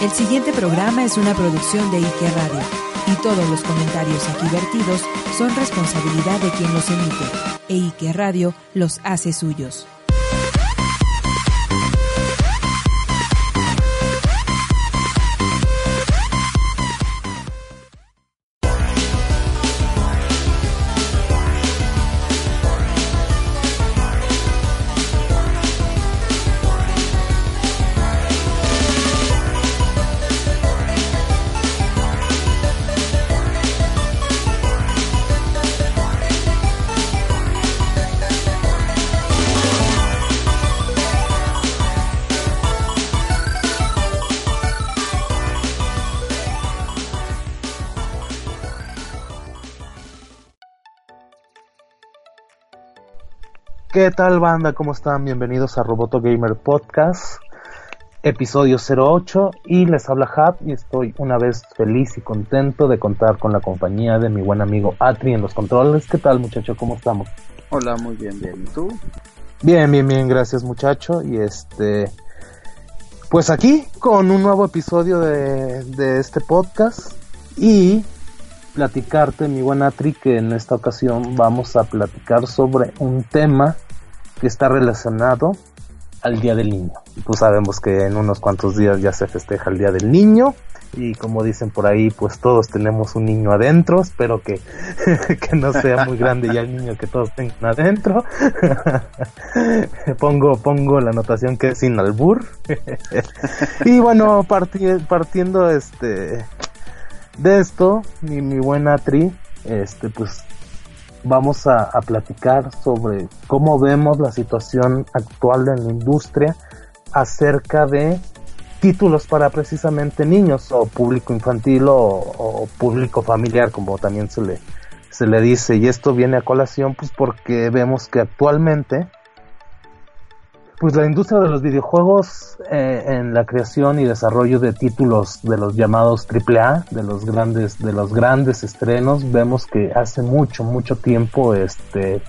El siguiente programa es una producción de Ike Radio y todos los comentarios aquí vertidos son responsabilidad de quien los emite e Ike Radio los hace suyos. ¿Qué tal banda? ¿Cómo están? Bienvenidos a Roboto Gamer Podcast, episodio 08 y les habla Hap y estoy una vez feliz y contento de contar con la compañía de mi buen amigo Atri en los controles. ¿Qué tal muchacho? ¿Cómo estamos? Hola, muy bien, bien. ¿Y tú? Bien, bien, bien, gracias muchacho y este... Pues aquí con un nuevo episodio de, de este podcast y platicarte, mi buen Atri, que en esta ocasión vamos a platicar sobre un tema que está relacionado al Día del Niño. Pues sabemos que en unos cuantos días ya se festeja el Día del Niño y como dicen por ahí, pues todos tenemos un niño adentro, espero que, que no sea muy grande ya el niño que todos tengan adentro. pongo, pongo la anotación que es sin albur. y bueno, partiendo este de esto, mi, mi buen Atri, este pues vamos a, platicar sobre cómo vemos la situación actual en la industria acerca de títulos para precisamente niños o público infantil o, público familiar como también se le se le dice. Y esto viene a colación pues porque vemos que actualmente pues la industria de los videojuegos eh, en la creación y desarrollo de títulos de los llamados AAA, de los grandes, de los grandes estrenos, vemos que hace mucho, mucho tiempo, este,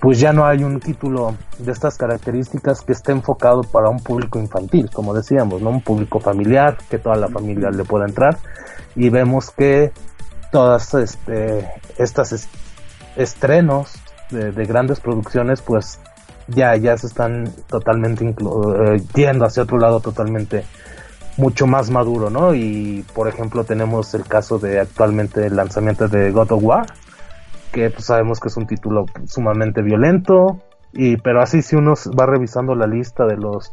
pues ya no hay un título de estas características que esté enfocado para un público infantil, como decíamos, ¿no? Un público familiar, que toda la familia le pueda entrar, y vemos que todas este, estas estrenos de, de grandes producciones, pues ya, ya se están totalmente eh, yendo hacia otro lado totalmente mucho más maduro, ¿no? Y por ejemplo tenemos el caso de actualmente el lanzamiento de God of War, que pues sabemos que es un título sumamente violento, y pero así si uno va revisando la lista de los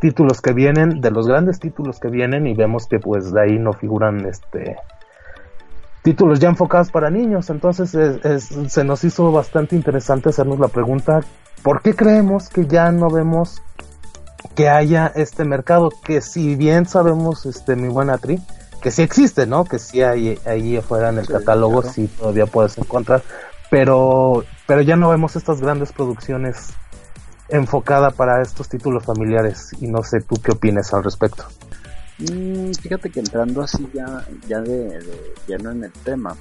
títulos que vienen, de los grandes títulos que vienen y vemos que pues de ahí no figuran este títulos ya enfocados para niños, entonces se nos hizo bastante interesante hacernos la pregunta ¿Por qué creemos que ya no vemos que haya este mercado? Que si bien sabemos, este, mi buena Tri, que sí existe, ¿no? Que sí hay ahí afuera en el catálogo, sí todavía puedes encontrar, pero, pero ya no vemos estas grandes producciones enfocadas para estos títulos familiares y no sé tú qué opinas al respecto. Mm, fíjate que entrando así ya, ya de, de lleno en el tema,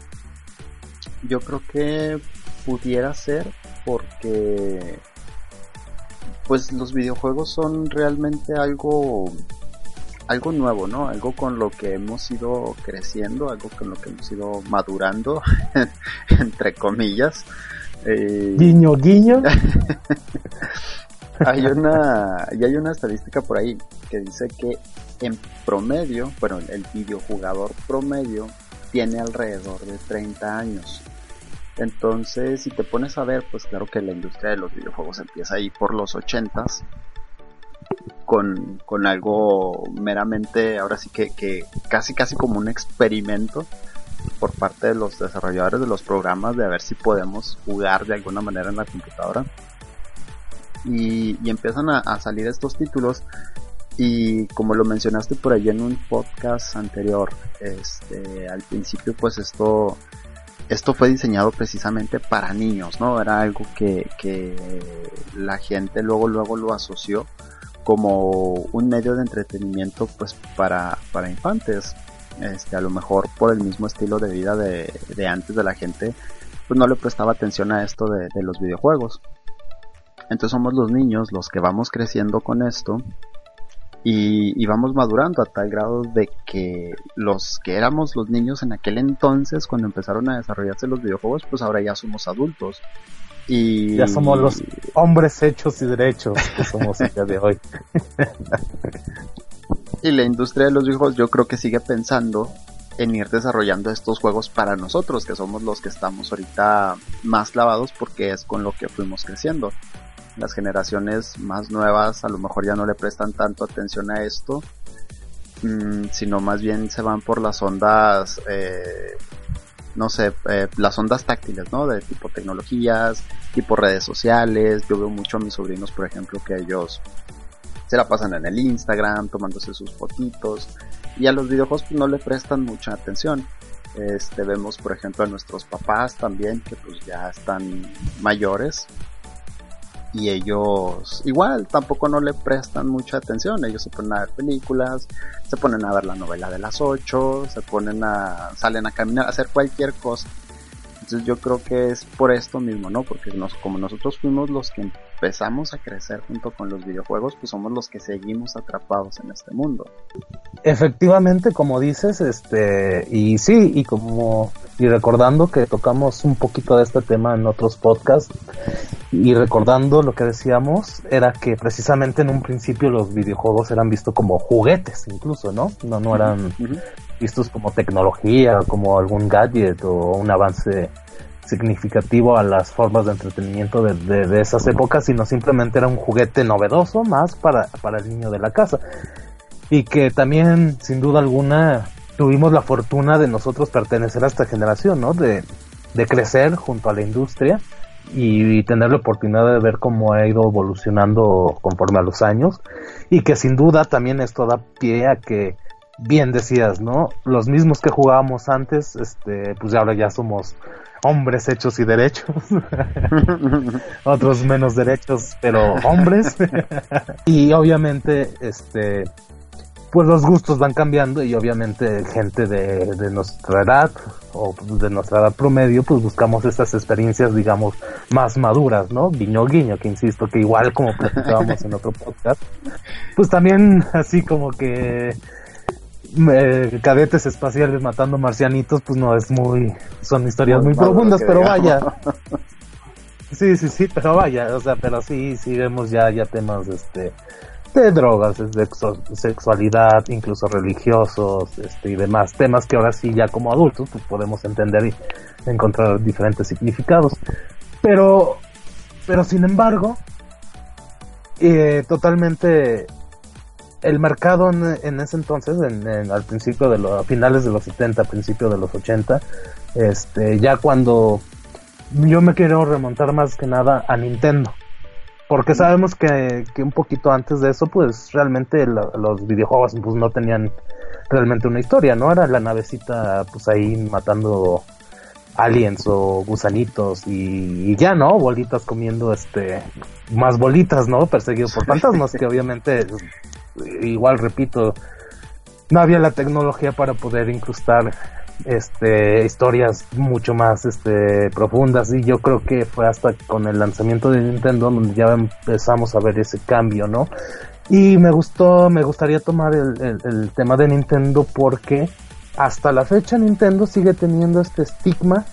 yo creo que pudiera ser porque pues los videojuegos son realmente algo algo nuevo, ¿no? Algo con lo que hemos ido creciendo, algo con lo que hemos ido madurando, entre comillas. Eh, guiño, guiño. hay una, y hay una estadística por ahí que dice que en promedio, bueno, el videojugador promedio tiene alrededor de 30 años. Entonces, si te pones a ver, pues claro que la industria de los videojuegos empieza ahí por los ochentas. Con, con algo meramente, ahora sí que, que casi casi como un experimento por parte de los desarrolladores de los programas de a ver si podemos jugar de alguna manera en la computadora. Y, y empiezan a, salir estos títulos Y como lo mencionaste por ahí en un podcast anterior, este, al principio pues esto, esto fue diseñado precisamente para niños, ¿no? Era algo que, que la gente luego, luego lo asoció como un medio de entretenimiento pues para, para infantes. Este, a lo mejor por el mismo estilo de vida de, de antes de la gente, pues no le prestaba atención a esto de, de los videojuegos. Entonces somos los niños los que vamos creciendo con esto y, vamos madurando a tal grado de que los que éramos los niños en aquel entonces cuando empezaron a desarrollarse los videojuegos pues ahora ya somos adultos. Y ya somos los hombres hechos y derechos que somos el día de hoy. Y la industria de los videojuegos yo creo que sigue pensando en ir desarrollando estos juegos para nosotros que somos los que estamos ahorita más clavados porque es con lo que fuimos creciendo las generaciones más nuevas a lo mejor ya no le prestan tanto atención a esto, mm, sino más bien se van por las ondas, eh, no sé, eh, las ondas táctiles, ¿no? De tipo tecnologías, tipo redes sociales. Yo veo mucho a mis sobrinos, por ejemplo, que ellos se la pasan en el Instagram, tomándose sus fotitos, y a los videojuegos pues, no le prestan mucha atención. Este, vemos, por ejemplo, a nuestros papás también, que pues ya están mayores, y ellos igual tampoco no le prestan mucha atención, ellos se ponen a ver películas, se ponen a ver la novela de las 8, se ponen a, salen a caminar, a hacer cualquier cosa. Entonces yo creo que es por esto mismo, ¿no? Porque nos, como nosotros fuimos los que empezamos a crecer junto con los videojuegos, pues somos los que seguimos atrapados en este mundo. Efectivamente, como dices, este, y sí, y como, y recordando que tocamos un poquito de este tema en otros podcasts, y recordando lo que decíamos, era que precisamente en un principio los videojuegos eran vistos como juguetes, incluso, ¿no? No, no eran vistos como tecnología, como algún gadget o un avance significativo a las formas de entretenimiento de, de, esas épocas, sino simplemente era un juguete novedoso más para, el niño de la casa. Y que también, sin duda alguna, tuvimos la fortuna de nosotros pertenecer a esta generación, ¿no? De, de crecer junto a la industria y, tener la oportunidad de ver cómo ha ido evolucionando conforme a los años y que sin duda también esto da pie a que bien decías, ¿no? Los mismos que jugábamos antes, este, pues ahora ya somos hombres hechos y derechos. Otros menos derechos, pero hombres. y obviamente, este, pues los gustos van cambiando y obviamente gente de, de, nuestra edad o de nuestra edad promedio pues buscamos estas experiencias digamos más maduras, ¿no? Guiño guiño, que insisto que igual como platicábamos en otro podcast, pues también así como que eh, cadetes espaciales matando marcianitos, pues no es muy, son historias muy, profundas, pero vaya. Sí, sí, sí, pero vaya, o sea, pero sí, sí vemos ya, ya temas, este, de drogas, de sexualidad, incluso religiosos, este, y demás temas que ahora sí ya como adultos, pues podemos entender y encontrar diferentes significados. Pero, pero sin embargo, eh, totalmente el mercado en, ese entonces, en, al principio de los, a finales de los 70, principio de los 80, este, ya cuando yo me quiero remontar más que nada a Nintendo. Porque sabemos que, que un poquito antes de eso, pues realmente los videojuegos pues no tenían realmente una historia, ¿no? Era la navecita pues ahí matando aliens o gusanitos y, y, ya, ¿no? Bolitas comiendo este más bolitas, ¿no? Perseguido por fantasmas que obviamente igual repito, no había la tecnología para poder incrustar este historias mucho más este profundas y yo creo que fue hasta con el lanzamiento de Nintendo donde ya empezamos a ver ese cambio, ¿no? Y me gustó, me gustaría tomar el, el tema de Nintendo porque hasta la fecha Nintendo sigue teniendo este estigma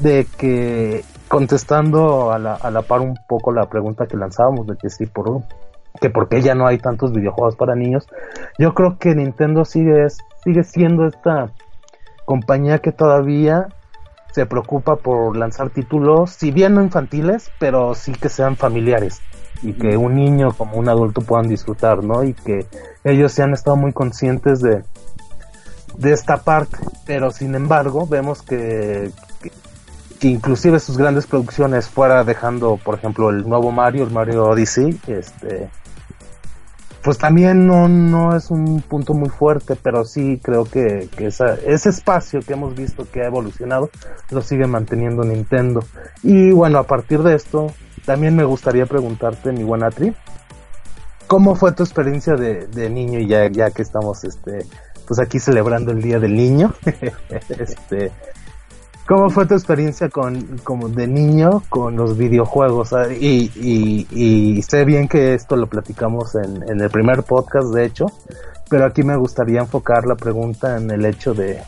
de que contestando a la, a la par un poco la pregunta que lanzábamos de que sí por que porque ya no hay tantos videojuegos para niños. Yo creo que Nintendo sigue, sigue siendo esta compañía que todavía se preocupa por lanzar títulos, si bien no infantiles, pero sí que sean familiares y que un niño como un adulto puedan disfrutar, ¿no? Y que ellos se han estado muy conscientes de, de esta parte, pero sin embargo vemos que, inclusive sus grandes producciones fuera dejando, por ejemplo, el nuevo Mario, el Mario Odyssey, este, pues también no, no es un punto muy fuerte, pero sí creo que, que esa, ese espacio que hemos visto que ha evolucionado lo sigue manteniendo Nintendo. Y bueno, a partir de esto, también me gustaría preguntarte, mi buena Tri, ¿cómo fue tu experiencia de, de niño y ya, ya que estamos este, pues aquí celebrando el Día del Niño? este, ¿Cómo fue tu experiencia con, como de niño con los videojuegos? Ah, y, y, y, sé bien que esto lo platicamos en, el primer podcast, de hecho, pero aquí me gustaría enfocar la pregunta en el hecho de,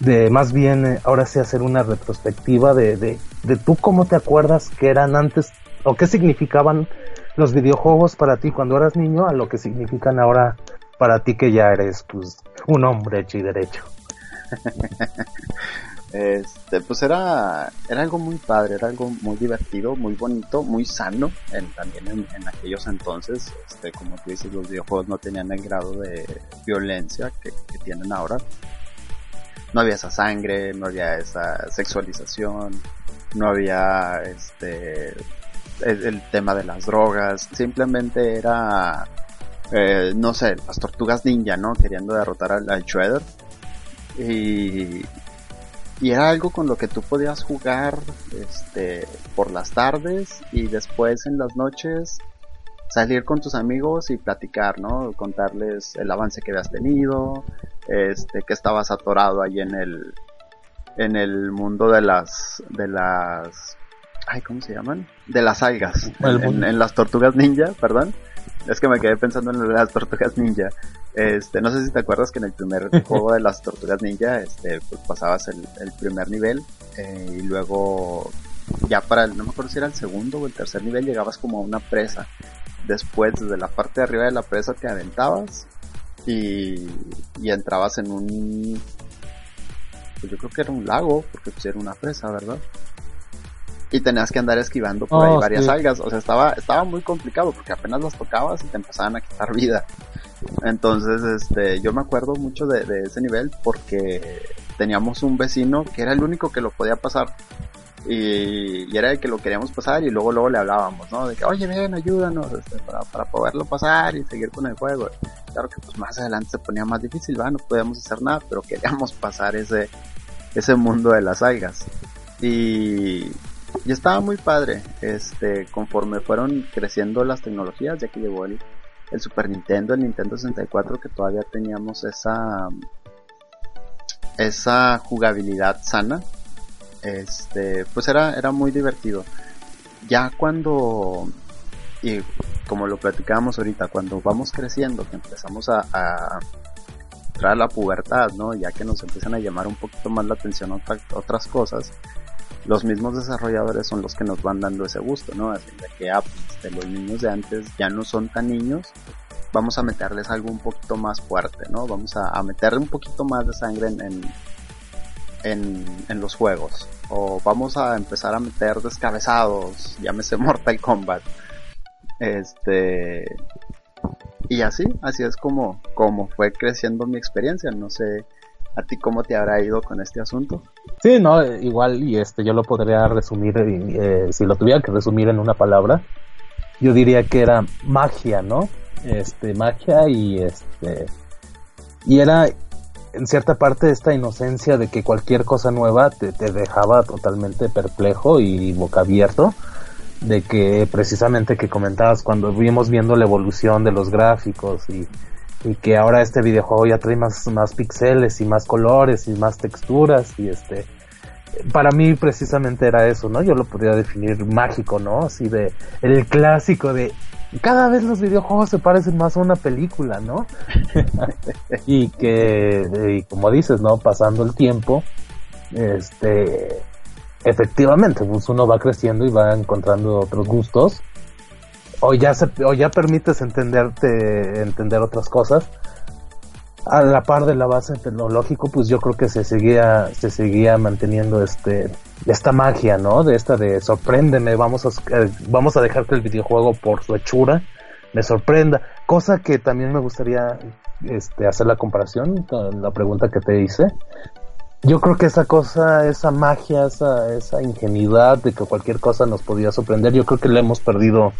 de más bien eh, ahora sí hacer una retrospectiva de, de, de tú cómo te acuerdas que eran antes o qué significaban los videojuegos para ti cuando eras niño a lo que significan ahora para ti que ya eres pues un hombre hecho y derecho. Este, pues era, era algo muy padre, era algo muy divertido, muy bonito, muy sano, en, también en, aquellos entonces, este, como tú dices, los videojuegos no tenían el grado de violencia que, tienen ahora. No había esa sangre, no había esa sexualización, no había este el, tema de las drogas, simplemente era eh, no sé, las tortugas ninja, ¿no? Queriendo derrotar al, al Shredder. Y, y era algo con lo que tú podías jugar este, por las tardes y después en las noches salir con tus amigos y platicar, ¿no? Contarles el avance que habías tenido, este, que estabas atorado ahí en el, en el mundo de las, de las, ay, ¿cómo se llaman? De las algas, en las tortugas ninja, perdón. Es que me quedé pensando en las tortugas ninja. Este, no sé si te acuerdas que en el primer juego de las tortugas ninja, este, pues pasabas el, primer nivel eh, y luego ya para el, no me acuerdo si era el segundo o el tercer nivel llegabas como a una presa. Después desde la parte de arriba de la presa te aventabas y, y entrabas en un, pues yo creo que era un lago porque pues era una presa, ¿verdad? Y tenías que andar esquivando por ahí oh, varias algas. O sea, estaba, estaba muy complicado porque apenas las tocabas y te empezaban a quitar vida. Entonces, este, yo me acuerdo mucho de, ese nivel porque teníamos un vecino que era el único que lo podía pasar. Y, era el que lo queríamos pasar y luego luego le hablábamos, ¿no? De que, oye, ven, ayúdanos este, para, para poderlo pasar y seguir con el juego. Claro que pues más adelante se ponía más difícil, ¿va? No podíamos hacer nada, pero queríamos pasar ese, ese mundo de las algas. Y, y estaba muy padre, este, conforme fueron creciendo las tecnologías, ya que llegó el, el Super Nintendo, el Nintendo 64, que todavía teníamos esa, esa jugabilidad sana, este, pues era, era muy divertido. Ya cuando, y como lo platicábamos ahorita, cuando vamos creciendo, que empezamos a, a entrar a la pubertad, ¿no? Ya que nos empiezan a llamar un poquito más la atención otras cosas, los mismos desarrolladores son los que nos van dando ese gusto, ¿no? Así de que, ah, pues, los niños de antes ya no son tan niños, vamos a meterles algo un poquito más fuerte, ¿no? Vamos a, a meterle un poquito más de sangre en, en, en, los juegos. O vamos a empezar a meter descabezados, llámese Mortal Kombat. Este. Y así, así es como, como fue creciendo mi experiencia. No sé ¿A ti cómo te habrá ido con este asunto? Sí, no, igual y este yo lo podría resumir, eh, si lo tuviera que resumir en una palabra, yo diría que era magia, ¿no? Este, magia y este, y era en cierta parte esta inocencia de que cualquier cosa nueva te, te dejaba totalmente perplejo y boca abierto de que precisamente que comentabas cuando vimos viendo la evolución de los gráficos y y que ahora este videojuego ya trae más, más pixeles y más colores y más texturas y este para mí precisamente era eso, ¿no? Yo lo podría definir mágico, ¿no? Así de el clásico de cada vez los videojuegos se parecen más a una película, ¿no? y que y como dices, ¿no? Pasando el tiempo, este efectivamente, pues uno va creciendo y va encontrando otros gustos o ya se, o ya permites entenderte entender otras cosas a la par de la base tecnológico pues yo creo que se seguía se seguía manteniendo este esta magia no de esta de sorpréndeme vamos a eh, vamos a dejar que el videojuego por su hechura me sorprenda. Cosa que también me gustaría este hacer la comparación con la pregunta que te hice. Yo creo que esa cosa, esa magia, esa, esa ingenuidad de que cualquier cosa nos podía sorprender, yo creo que la hemos perdido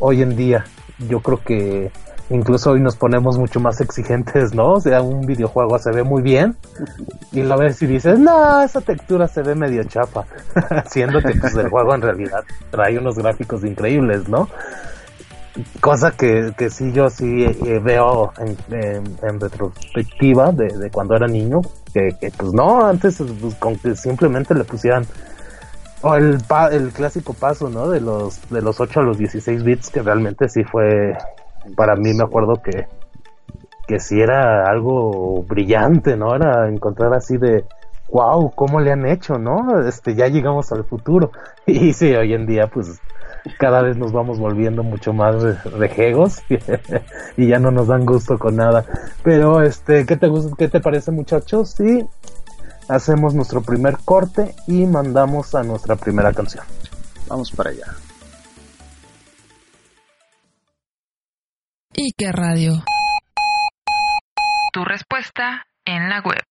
hoy en día. Yo creo que incluso hoy nos ponemos mucho más exigentes, ¿no? O sea, un videojuego se ve muy bien y lo ves y dices, no, esa textura se ve medio chapa, siendo que pues, el juego en realidad trae unos gráficos increíbles, ¿no? Cosa que, que sí yo sí eh, veo en, retrospectiva de, cuando era niño, que, pues no, antes pues, con que simplemente le pusieran o el, el clásico paso, ¿no? De los, de los 8 a los 16 bits, que realmente sí fue, para mí me acuerdo que, que sí era algo brillante, ¿no? Era encontrar así de, wow, ¿cómo le han hecho, no? Este, ya llegamos al futuro. Y sí, hoy en día, pues, cada vez nos vamos volviendo mucho más rejegos y ya no nos dan gusto con nada. Pero, este, ¿qué te, qué te parece, muchachos? Sí, hacemos nuestro primer corte y mandamos a nuestra primera canción. Vamos para allá. ¿Y qué radio? Tu respuesta en la web.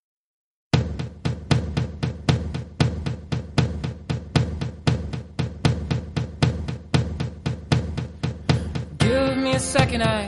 Give me a second, I,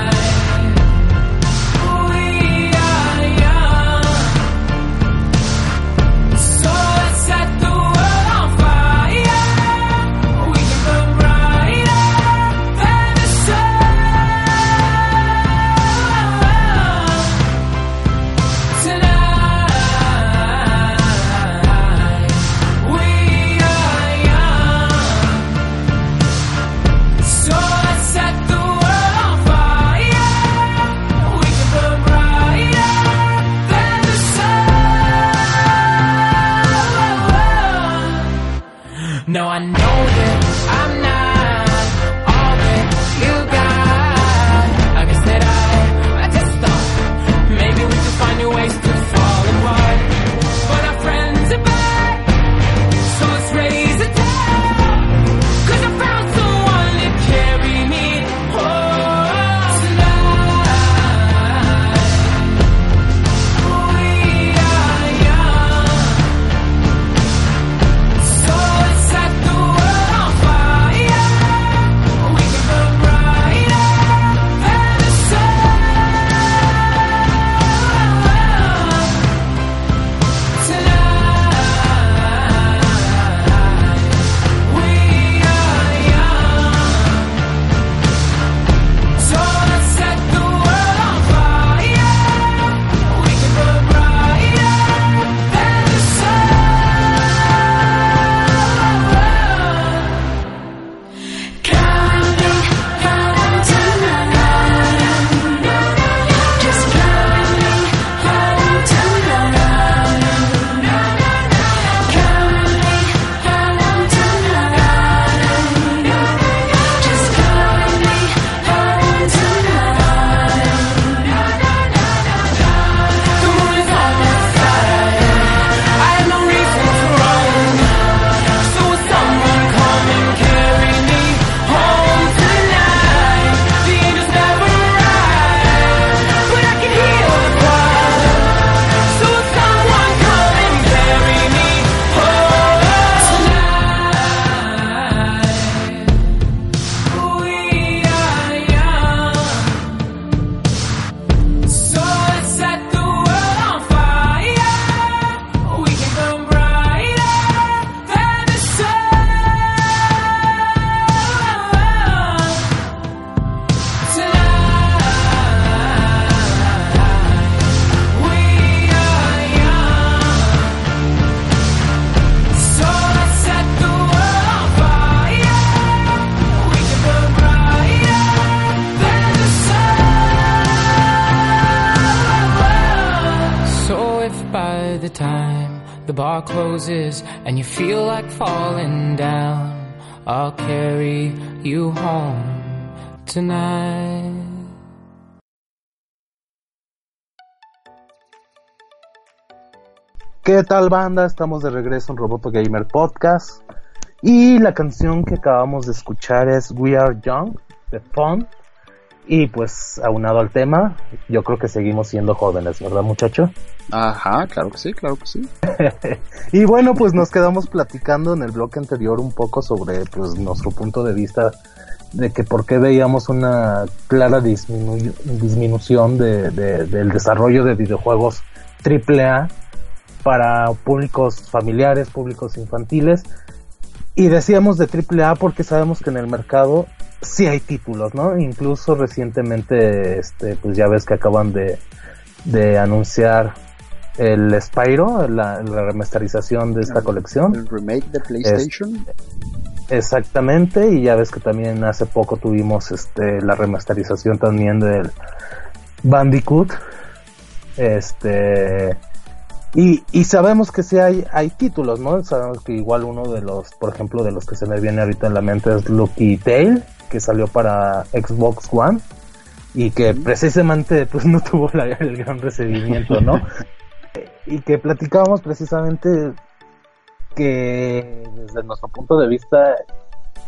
Tal banda? Estamos de regreso en Roboto Gamer Podcast y la canción que acabamos de escuchar es We Are Young de Fun y pues aunado al tema, yo creo que seguimos siendo jóvenes, ¿verdad muchacho? Ajá, claro que sí, claro que sí. y bueno, pues nos quedamos platicando en el bloque anterior un poco sobre pues nuestro punto de vista de que por qué veíamos una clara disminución de, del desarrollo de videojuegos AAA para públicos familiares, públicos infantiles. Y decíamos de AAA porque sabemos que en el mercado sí hay títulos, ¿no? Incluso recientemente, este, pues ya ves que acaban de, de anunciar el Spyro, la, remasterización de esta colección. El remake de PlayStation. exactamente, y ya ves que también hace poco tuvimos este la remasterización también del Bandicoot. Este y, y sabemos que sí hay, hay títulos, ¿no? Sabemos que igual uno de los, por ejemplo, de los que se me viene ahorita en la mente es Lucky Tail, que salió para Xbox One y que precisamente pues no tuvo el gran recibimiento, ¿no? y que platicábamos precisamente que desde nuestro punto de vista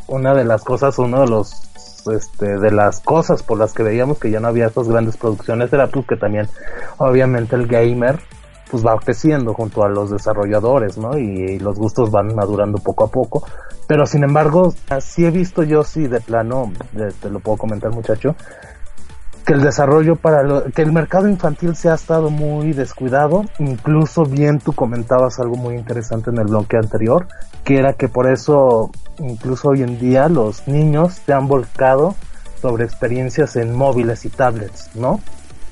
una de las cosas, uno de los este, de las cosas por las que veíamos que ya no había estas grandes producciones era pues que también obviamente el gamer pues va creciendo junto a los desarrolladores, ¿no? Y, los gustos van madurando poco a poco. Pero sin embargo, así he visto yo, sí, de plano, te lo puedo comentar muchacho, que el desarrollo para lo, que el mercado infantil se ha estado muy descuidado. Incluso bien tú comentabas algo muy interesante en el bloque anterior, que era que por eso, incluso hoy en día, los niños se han volcado sobre experiencias en móviles y tablets, ¿no?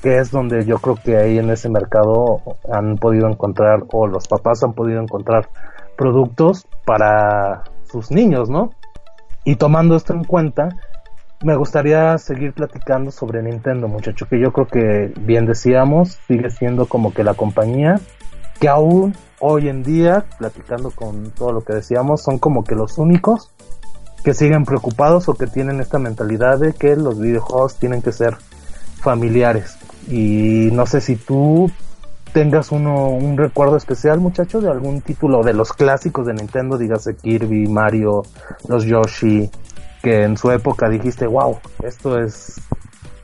Que es donde yo creo que ahí en ese mercado han podido encontrar o los papás han podido encontrar productos para sus niños, ¿no? Y tomando esto en cuenta, me gustaría seguir platicando sobre Nintendo, muchacho, que yo creo que bien decíamos, sigue siendo como que la compañía que aún hoy en día, platicando con todo lo que decíamos, son como que los únicos que siguen preocupados o que tienen esta mentalidad de que los videojuegos tienen que ser familiares. Y no sé si tú tengas uno, un recuerdo especial, muchacho, de algún título de los clásicos de Nintendo, dígase Kirby, Mario, los Yoshi, que en su época dijiste, wow, esto es,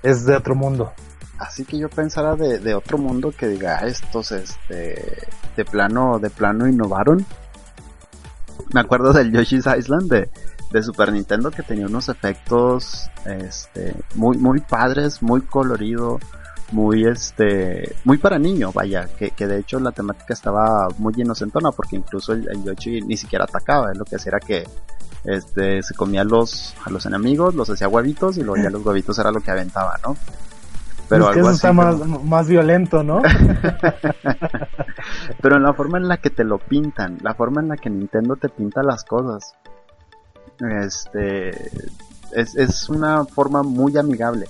es de otro mundo. Así que yo pensara de, de otro mundo que diga, ah, estos, este, de plano, de plano innovaron. Me acuerdo del Yoshi's Island de, de Super Nintendo que tenía unos efectos, este, muy, muy padres, muy colorido, muy este muy para niño vaya que, que, de hecho la temática estaba muy inocentona porque incluso el, Yoshi ni siquiera atacaba lo que hacía era que este se comía a los a los enemigos los hacía huevitos y luego ya los huevitos era lo que aventaba no pero es que eso está más, más violento no pero en la forma en la que te lo pintan la forma en la que Nintendo te pinta las cosas este es, es una forma muy amigable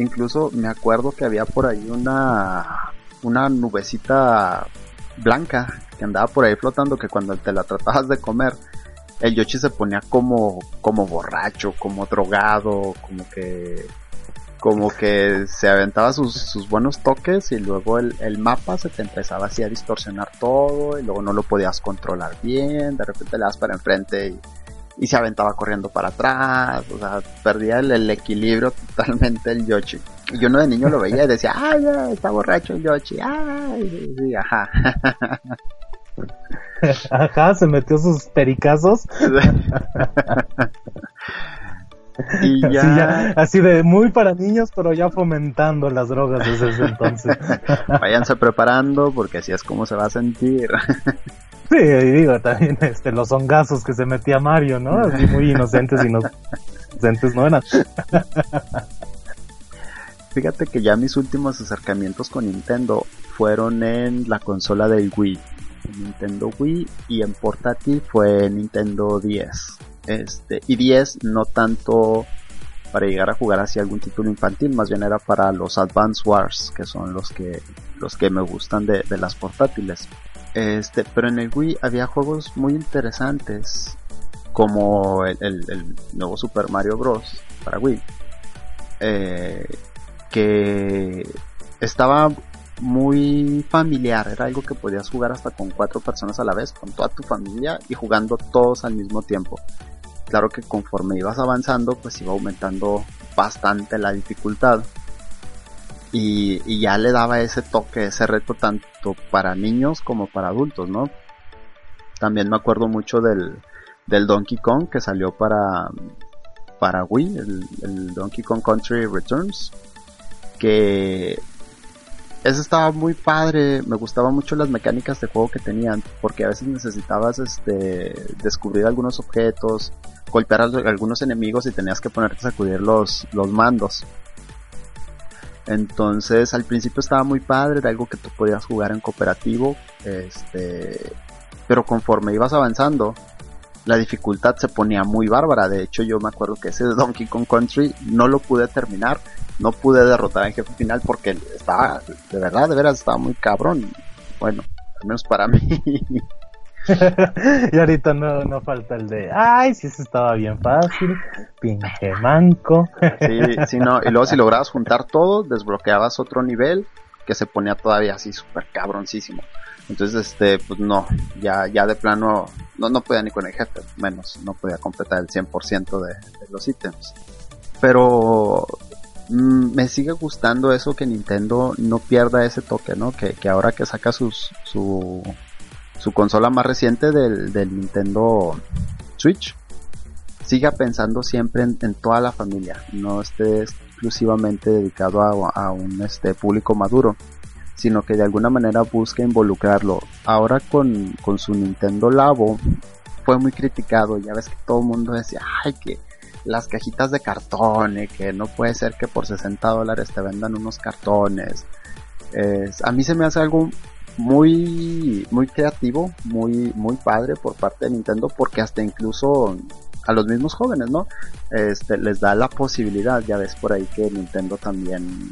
Incluso me acuerdo que había por ahí una, una nubecita blanca que andaba por ahí flotando que cuando te la tratabas de comer, el Yoshi se ponía como, como borracho, como drogado, como que, como que se aventaba sus, sus buenos toques y luego el, el, mapa se te empezaba así a distorsionar todo y luego no lo podías controlar bien, de repente le das para enfrente y y se aventaba corriendo para atrás, o sea, perdía el, equilibrio totalmente el Yoshi. Y yo no de niño lo veía y decía, ay, está borracho el Yoshi, ay, sí, ajá. Ajá, se metió sus pericazos. y ya... Así, de muy para niños, pero ya fomentando las drogas desde ese entonces. Váyanse preparando porque así es como se va a sentir. Sí, y digo, también este, los hongazos que se metía Mario, ¿no? Así muy inocentes, inocentes no eran. Fíjate que ya mis últimos acercamientos con Nintendo fueron en la consola del Wii. Nintendo Wii y en portátil fue Nintendo 10. Este, y 10 no tanto para llegar a jugar así algún título infantil, más bien era para los Advance Wars, que son los que, los que me gustan de las portátiles. Este, pero en el Wii había juegos muy interesantes, como el, el, nuevo Super Mario Bros. para Wii, eh, que estaba muy familiar, era algo que podías jugar hasta con cuatro personas a la vez, con toda tu familia y jugando todos al mismo tiempo. Claro que conforme ibas avanzando, pues iba aumentando bastante la dificultad. Y, ya le daba ese toque, ese reto tanto para niños como para adultos, ¿no? También me acuerdo mucho del, del Donkey Kong que salió para, para Wii, el, Donkey Kong Country Returns, que eso estaba muy padre, me gustaban mucho las mecánicas de juego que tenían, porque a veces necesitabas este descubrir algunos objetos, golpear a algunos enemigos y tenías que ponerte a sacudir los, los mandos. Entonces al principio estaba muy padre, era algo que tú podías jugar en cooperativo, este, pero conforme ibas avanzando, la dificultad se ponía muy bárbara. De hecho, yo me acuerdo que ese Donkey Kong Country no lo pude terminar no pude derrotar al jefe final porque estaba, de verdad, de veras, estaba muy cabrón. Bueno, al menos para mí. y ahorita no, no falta el de, ay, si eso estaba bien fácil, pinche manco. sí, sí, no, y luego si lograbas juntar todo, desbloqueabas otro nivel que se ponía todavía así súper cabroncísimo. Entonces, este, pues no, ya, ya de plano, no, no podía ni con el jefe, menos, no podía completar el 100% de, de los ítems. Pero Mm, me sigue gustando eso que Nintendo no pierda ese toque, ¿no? Que, ahora que saca sus, su, su consola más reciente del, Nintendo Switch, siga pensando siempre en, toda la familia, no esté exclusivamente dedicado a, un este público maduro, sino que de alguna manera busque involucrarlo. Ahora con, con su Nintendo Labo fue muy criticado, ya ves que todo el mundo decía, ay, que las cajitas de cartón y que no puede ser que por 60 dólares te vendan unos cartones. a mí se me hace algo muy, muy creativo, muy, muy padre por parte de Nintendo porque hasta incluso a los mismos jóvenes, ¿no? Este, les da la posibilidad, ya ves por ahí que Nintendo también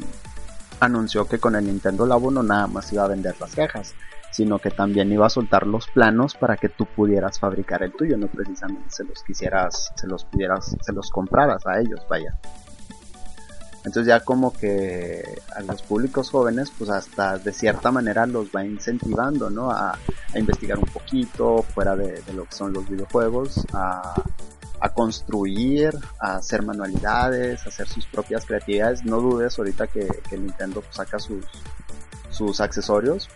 anunció que con el Nintendo Labo no nada más iba a vender las cajas, sino que también iba a soltar los planos para que tú pudieras fabricar el tuyo, no precisamente se los quisieras, se los pudieras, se los compraras a ellos, vaya. Entonces ya como que a los públicos jóvenes pues hasta de cierta manera los va incentivando, ¿no? A, investigar un poquito fuera de, lo que son los videojuegos, a, construir, a hacer manualidades, a hacer sus propias creatividades. No dudes ahorita que, Nintendo saca sus, sus accesorios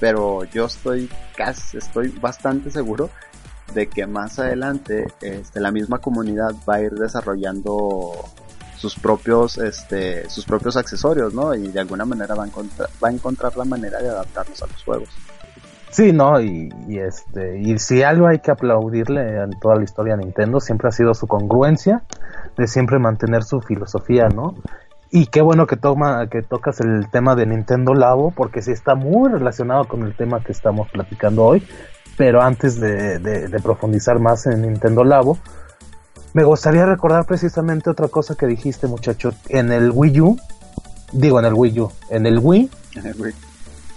pero yo estoy casi, estoy bastante seguro de que más adelante este, la misma comunidad va a ir desarrollando sus propios este sus propios accesorios no y de alguna manera va a encontrar va a encontrar la manera de adaptarlos a los juegos. Sí no y, y este y si algo hay que aplaudirle en toda la historia de Nintendo siempre ha sido su congruencia de siempre mantener su filosofía no y qué bueno que, toma, que tocas el tema de Nintendo Labo, porque sí está muy relacionado con el tema que estamos platicando hoy. Pero antes de, profundizar más en Nintendo Labo, me gustaría recordar precisamente otra cosa que dijiste, muchacho. En el Wii U, digo en el Wii U, en el Wii,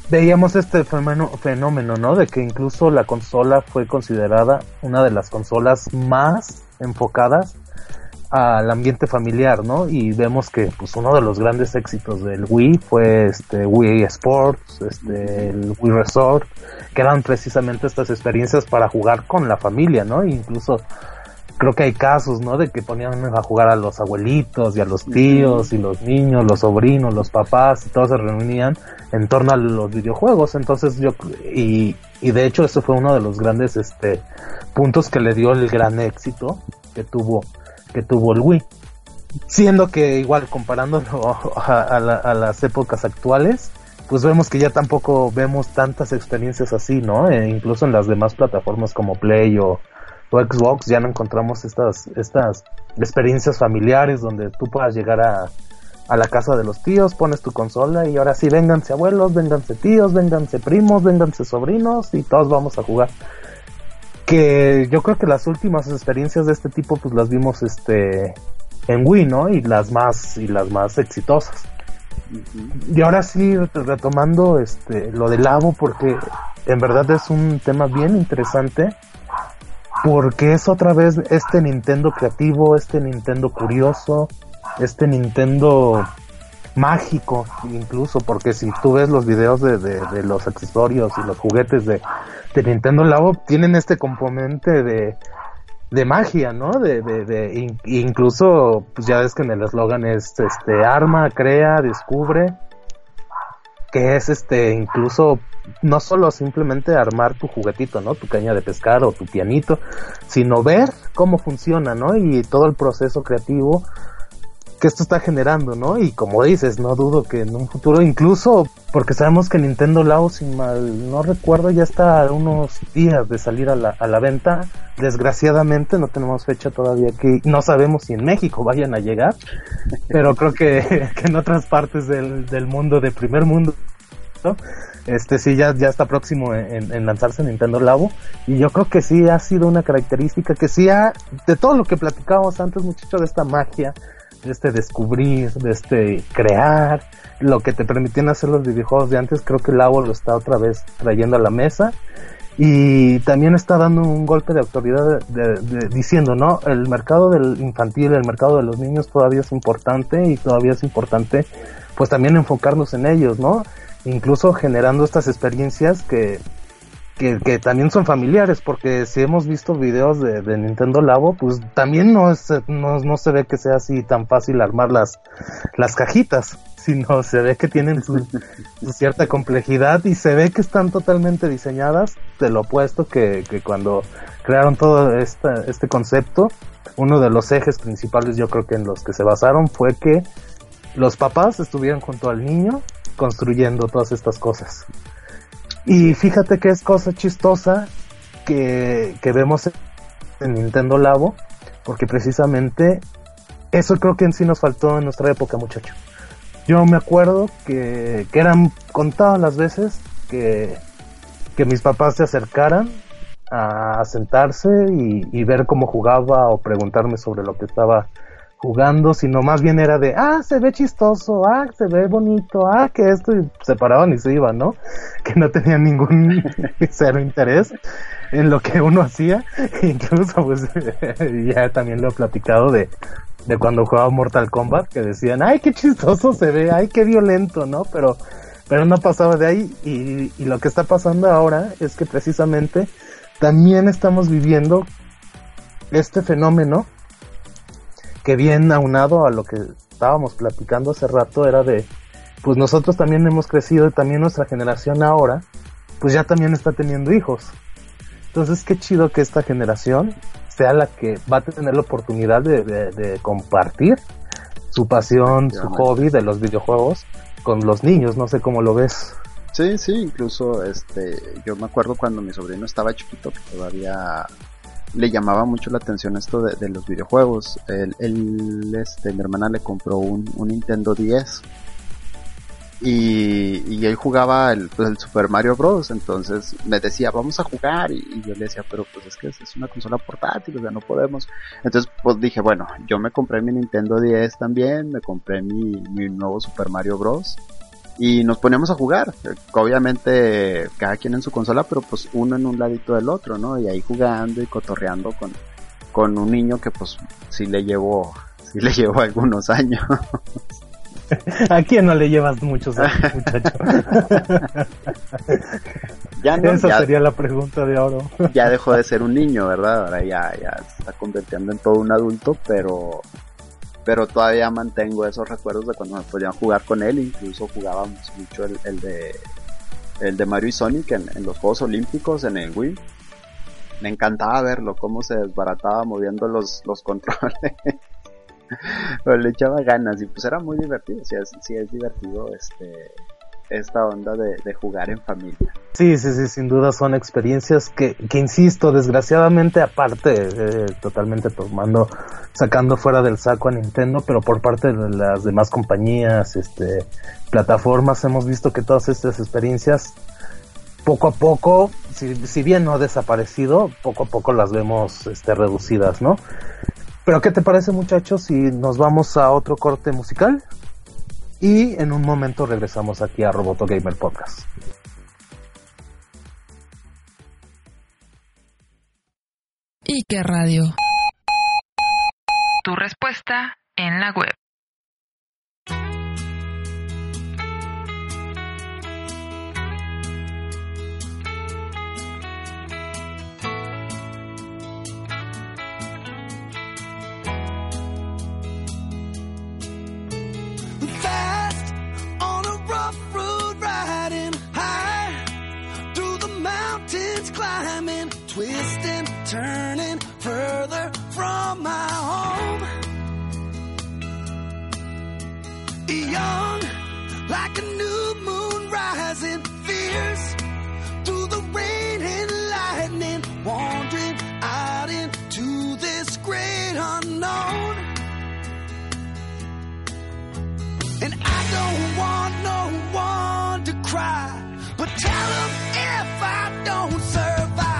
veíamos este fenómeno, fenómeno, ¿no? De que incluso la consola fue considerada una de las consolas más enfocadas al ambiente familiar, ¿no? Y vemos que pues uno de los grandes éxitos del Wii fue este Wii Sports, este el Wii Resort, que eran precisamente estas experiencias para jugar con la familia, ¿no? E incluso creo que hay casos, ¿no? De que ponían a jugar a los abuelitos y a los tíos y los niños, los sobrinos, los papás y todos se reunían en torno a los videojuegos. Entonces yo y, y de hecho eso fue uno de los grandes este puntos que le dio el gran éxito que tuvo que tuvo el Wii. Siendo que igual comparándolo a, las épocas actuales, pues vemos que ya tampoco vemos tantas experiencias así, ¿no? E incluso en las demás plataformas como Play o, Xbox ya no encontramos estas, estas experiencias familiares donde tú puedas llegar a, a la casa de los tíos, pones tu consola y ahora sí, vénganse abuelos, vénganse tíos, vénganse primos, vénganse sobrinos y todos vamos a jugar que yo creo que las últimas experiencias de este tipo pues las vimos este en Wii, ¿no? Y las más, y las más exitosas. Y ahora sí, retomando este, lo del Labo, porque en verdad es un tema bien interesante, porque es otra vez este Nintendo creativo, este Nintendo curioso, este Nintendo mágico incluso, porque si tú ves los videos de, de, los accesorios y los juguetes de, de Nintendo Labo, tienen este componente de, de magia, ¿no? De, de, de incluso, pues ya ves que en el eslogan es, este, arma, crea, descubre, que es, este, incluso, no solo simplemente armar tu juguetito, ¿no? Tu caña de pescar o tu pianito, sino ver cómo funciona, ¿no? Y todo el proceso creativo que esto está generando, ¿no? Y como dices, no dudo que en un futuro, incluso porque sabemos que Nintendo Lao, si mal no recuerdo, ya está a unos días de salir a la, a la venta. Desgraciadamente no tenemos fecha todavía que no sabemos si en México vayan a llegar, pero creo que, que en otras partes del, del mundo, de primer mundo, ¿no? este sí ya, ya está próximo en, en, lanzarse Nintendo Labo y yo creo que sí ha sido una característica que sí ha, de todo lo que platicábamos antes muchachos de esta magia este descubrir, de este crear, lo que te permitían hacer los videojuegos de antes, creo que agua lo está otra vez trayendo a la mesa y también está dando un golpe de autoridad diciendo, ¿no? El mercado del infantil, el mercado de los niños todavía es importante y todavía es importante pues también enfocarnos en ellos, ¿no? Incluso generando estas experiencias que que, también son familiares, porque si hemos visto videos de, Nintendo Labo, pues también no, es, no, se ve que sea así tan fácil armar las, las cajitas, sino se ve que tienen cierta complejidad y se ve que están totalmente diseñadas de lo opuesto que, que cuando crearon todo esta, este concepto, uno de los ejes principales yo creo que en los que se basaron fue que los papás estuvieran junto al niño construyendo todas estas cosas. Y fíjate que es cosa chistosa que, que vemos en Nintendo Labo, porque precisamente eso creo que en sí nos faltó en nuestra época, muchacho. Yo me acuerdo que, que eran contadas las veces que, que mis papás se acercaran a sentarse y, y, ver cómo jugaba o preguntarme sobre lo que estaba jugando, sino más bien era de, ah, se ve chistoso, ah, se ve bonito, ah, que esto, y se paraban y se iban, ¿no? Que no tenían ningún cero interés en lo que uno hacía, incluso pues ya también lo he platicado de, de cuando jugaba Mortal Kombat, que decían, ay, qué chistoso se ve, ay, qué violento, ¿no? Pero, pero no pasaba de ahí, y, y lo que está pasando ahora es que precisamente también estamos viviendo este fenómeno que bien aunado a lo que estábamos platicando hace rato era de, pues nosotros también hemos crecido y también nuestra generación ahora, pues ya también está teniendo hijos. Entonces qué chido que esta generación sea la que va a tener la oportunidad de, compartir su pasión, su hobby de los videojuegos con los niños, no sé cómo lo ves. Sí, sí, incluso este, yo me acuerdo cuando mi sobrino estaba chiquito, que todavía le llamaba mucho la atención esto de, los videojuegos. Él, este, mi hermana le compró un, Nintendo 10 y, él jugaba pues, el, Super Mario Bros. Entonces me decía, vamos a jugar. Y, yo le decía, pero pues es que es una consola portátil, o sea, no podemos. Entonces pues dije, bueno, yo me compré mi Nintendo 10 también, me compré mi, mi nuevo Super Mario Bros y nos poníamos a jugar. Obviamente cada quien en su consola, pero pues uno en un ladito del otro, ¿no? Y ahí jugando y cotorreando con, con un niño que pues sí le llevó, sí le llevó algunos años. ¿A quién no le llevas muchos años, muchacho? ya no, Esa sería la pregunta de oro. ya dejó de ser un niño, ¿verdad? Ahora ya, ya se está convirtiendo en todo un adulto, pero pero todavía mantengo esos recuerdos de cuando me podían jugar con él, incluso jugábamos mucho el, de el de Mario y Sonic en, los Juegos Olímpicos en el Wii. Me encantaba verlo, cómo se desbarataba moviendo los, los controles. pero le echaba ganas y pues era muy divertido, sí es, sí es divertido este esta onda de, jugar en familia. Sí, sí, sí, sin duda son experiencias que, que insisto, desgraciadamente, aparte, eh, totalmente tomando, sacando fuera del saco a Nintendo, pero por parte de las demás compañías, este, plataformas, hemos visto que todas estas experiencias, poco a poco, si, si bien no ha desaparecido, poco a poco las vemos, este, reducidas, ¿no? Pero ¿qué te parece muchachos si nos vamos a otro corte musical? Y en un momento regresamos aquí a Roboto Gamer Podcast. Ike Radio. Tu respuesta en la web. Twisting, turning further from my home. Young like a new moon rising, fierce through the rain and lightning, wandering out into this great unknown. And I don't want no one to cry, but tell them if I don't survive,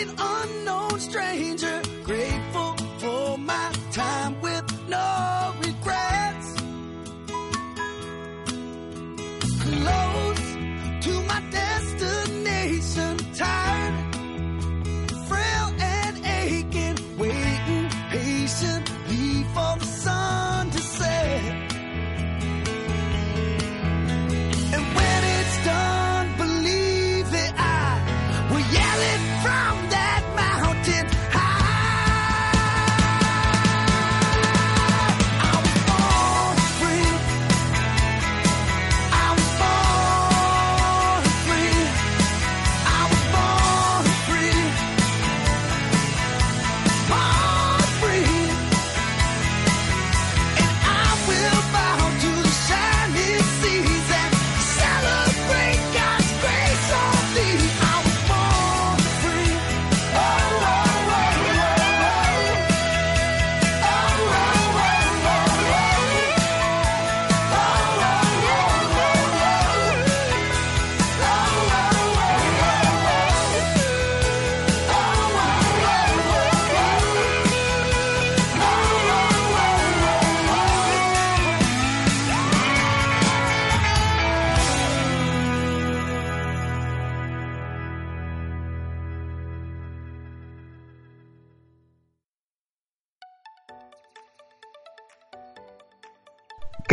an unknown stranger.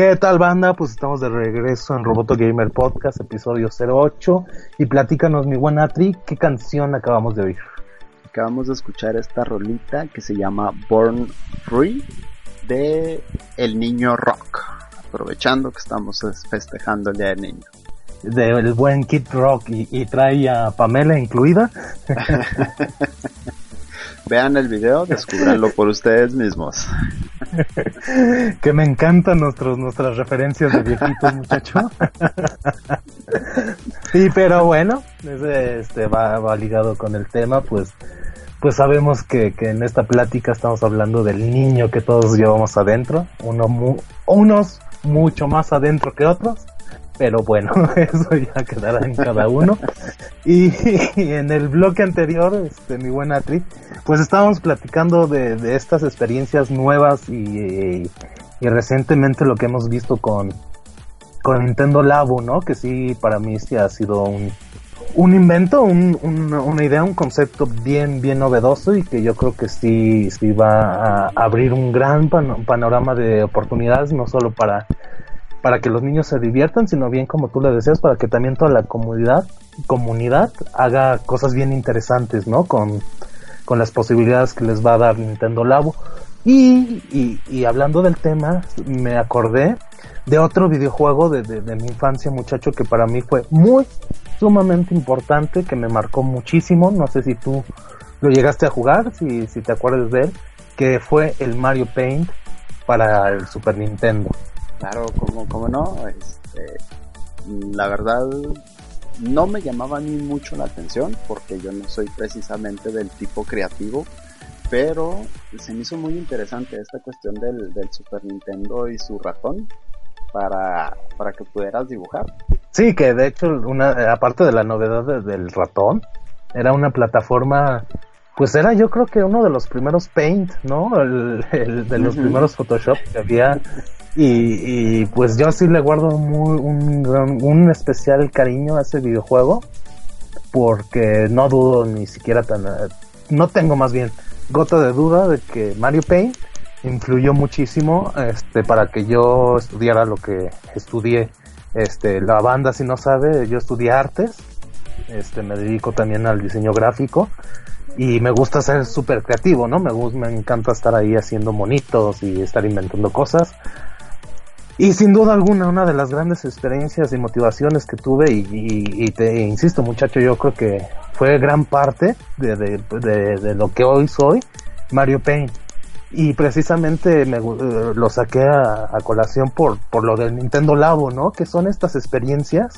¿Qué tal banda? Pues estamos de regreso en Roboto Gamer Podcast, episodio 08. Y platícanos, mi buena Tri, ¿qué canción acabamos de oír? Acabamos de escuchar esta rolita que se llama Born Free de El Niño Rock. Aprovechando que estamos festejando el Día del Niño. Del buen Kid Rock y, y trae a Pamela incluida. Vean el video, descúbranlo por ustedes mismos. que me encantan nuestros, nuestras referencias de viejitos, muchacho. y pero bueno, ese, este va, va ligado con el tema, pues pues sabemos que, que en esta plática estamos hablando del niño que todos llevamos adentro, uno mu- unos mucho más adentro que otros, pero bueno, eso ya quedará en cada uno. Y, en el bloque anterior, este, mi buena Tri, pues estábamos platicando de, de estas experiencias nuevas y, y recientemente lo que hemos visto con, con Nintendo Labo, ¿no? Que sí, para mí sí ha sido un, un invento, un- un- una idea, un concepto bien, bien novedoso y que yo creo que sí, sí va a abrir un gran pano- panorama de oportunidades, no solo para, para que los niños se diviertan, sino bien como tú le decías, para que también toda la comunidad, comunidad haga cosas bien interesantes, ¿no? Con, con las posibilidades que les va a dar Nintendo Labo. Y, y, hablando del tema, me acordé de otro videojuego de, de, de mi infancia, muchacho, que para mí fue muy sumamente importante, que me marcó muchísimo. No sé si tú lo llegaste a jugar, si, si te acuerdas de él, que fue el Mario Paint para el Super Nintendo. Claro, como, como no, este, la verdad no me llamaba a mí mucho la atención porque yo no soy precisamente del tipo creativo, pero se me hizo muy interesante esta cuestión del, del Super Nintendo y su ratón para, para que pudieras dibujar. Sí, que de hecho, una, aparte de la novedad de- del ratón, era una plataforma, pues era yo creo que uno de los primeros Paint, ¿no? El, el de los primeros Photoshop que había. Y, y, pues yo sí le guardo muy, un, gran- un especial cariño a ese videojuego, porque no dudo ni siquiera tan... No tengo más bien gota de duda de que Mario Paint influyó muchísimo este, para que yo estudiara lo que estudié. Este la banda si no sabe yo estudié artes este me dedico también al diseño gráfico y me gusta ser súper creativo no me me encanta estar ahí haciendo monitos y estar inventando cosas y sin duda alguna una de las grandes experiencias y motivaciones que tuve y, y- y te insisto muchacho yo creo que fue gran parte de, de, lo que hoy soy Mario Paint y precisamente me eh, lo saqué a, colación por, por lo del Nintendo Labo, ¿no? Que son estas experiencias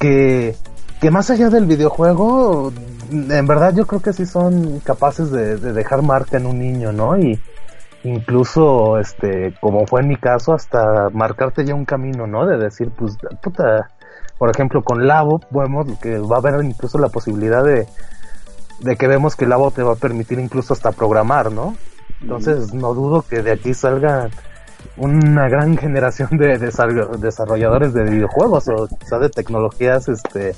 que, que más allá del videojuego, en verdad yo creo que sí son capaces de, de dejar marca en un niño, ¿no? Y incluso, este, como fue en mi caso, hasta marcarte ya un camino, ¿no? De decir, pues, puta, por ejemplo, con Labo, vemos que va a haber incluso la posibilidad de, de que vemos que Labo te va a permitir incluso hasta programar, ¿no? Entonces no dudo que de aquí salga una gran generación de desarro- desarrolladores de videojuegos o quizá de tecnologías, este,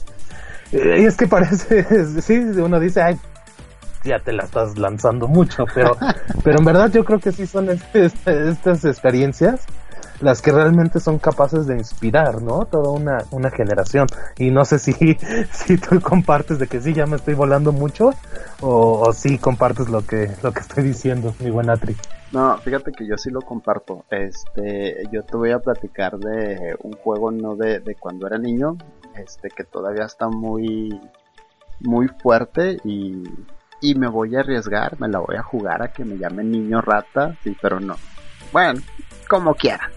eh, y es que parece, sí, uno dice, ay, ya te la estás lanzando mucho, pero, pero en verdad yo creo que sí son este- este- estas experiencias las que realmente son capaces de inspirar, ¿no? Toda una, una generación. Y no sé si, si tú compartes de que sí, ya me estoy volando mucho, o, o sí compartes lo que, lo que estoy diciendo, mi buena Tri. No, fíjate que yo sí lo comparto. Este, yo te voy a platicar de un juego no de, de cuando era niño, este, que todavía está muy, muy fuerte y, y me voy a arriesgar, me la voy a jugar a que me llamen niño rata, sí, pero no. Bueno, como quiera.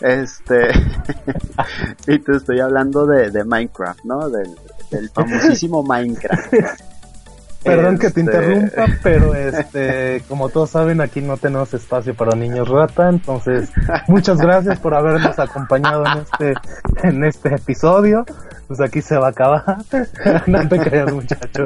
Este, y te estoy hablando de, de Minecraft, ¿no? Del, del famosísimo Minecraft. Perdón que te Este, interrumpa, pero este, como todos saben, aquí no tenemos espacio para niños rata, entonces muchas gracias por habernos acompañado en este, en este episodio. Pues aquí se va a acabar. no te creas, muchacho.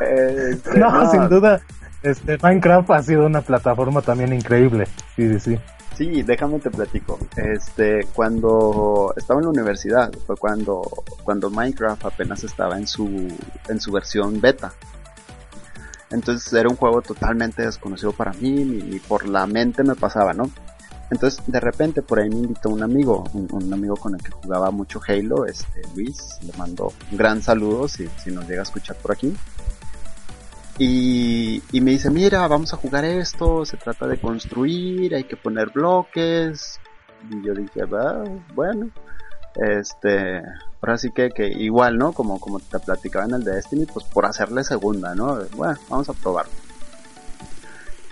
Este, No, sin duda, este Minecraft ha sido una plataforma también increíble. Sí, sí, sí. Sí, déjame te platico. Este, cuando estaba en la universidad, fue cuando, cuando Minecraft apenas estaba en su, en su versión beta. Entonces era un juego totalmente desconocido para mí, ni, por la mente me pasaba, ¿no? Entonces de repente por ahí me invitó un amigo, un, un amigo con el que jugaba mucho Halo, este Luis, le mando un gran saludo si, si nos llega a escuchar por aquí. Y, y me dice, mira, vamos a jugar esto, se trata de construir, hay que poner bloques. Y yo dije, "Va, bueno, este, ahora sí que, que igual, ¿no? Como, como te platicaba en el de Destiny, pues por hacerle segunda, ¿no? Bueno, vamos a probarlo.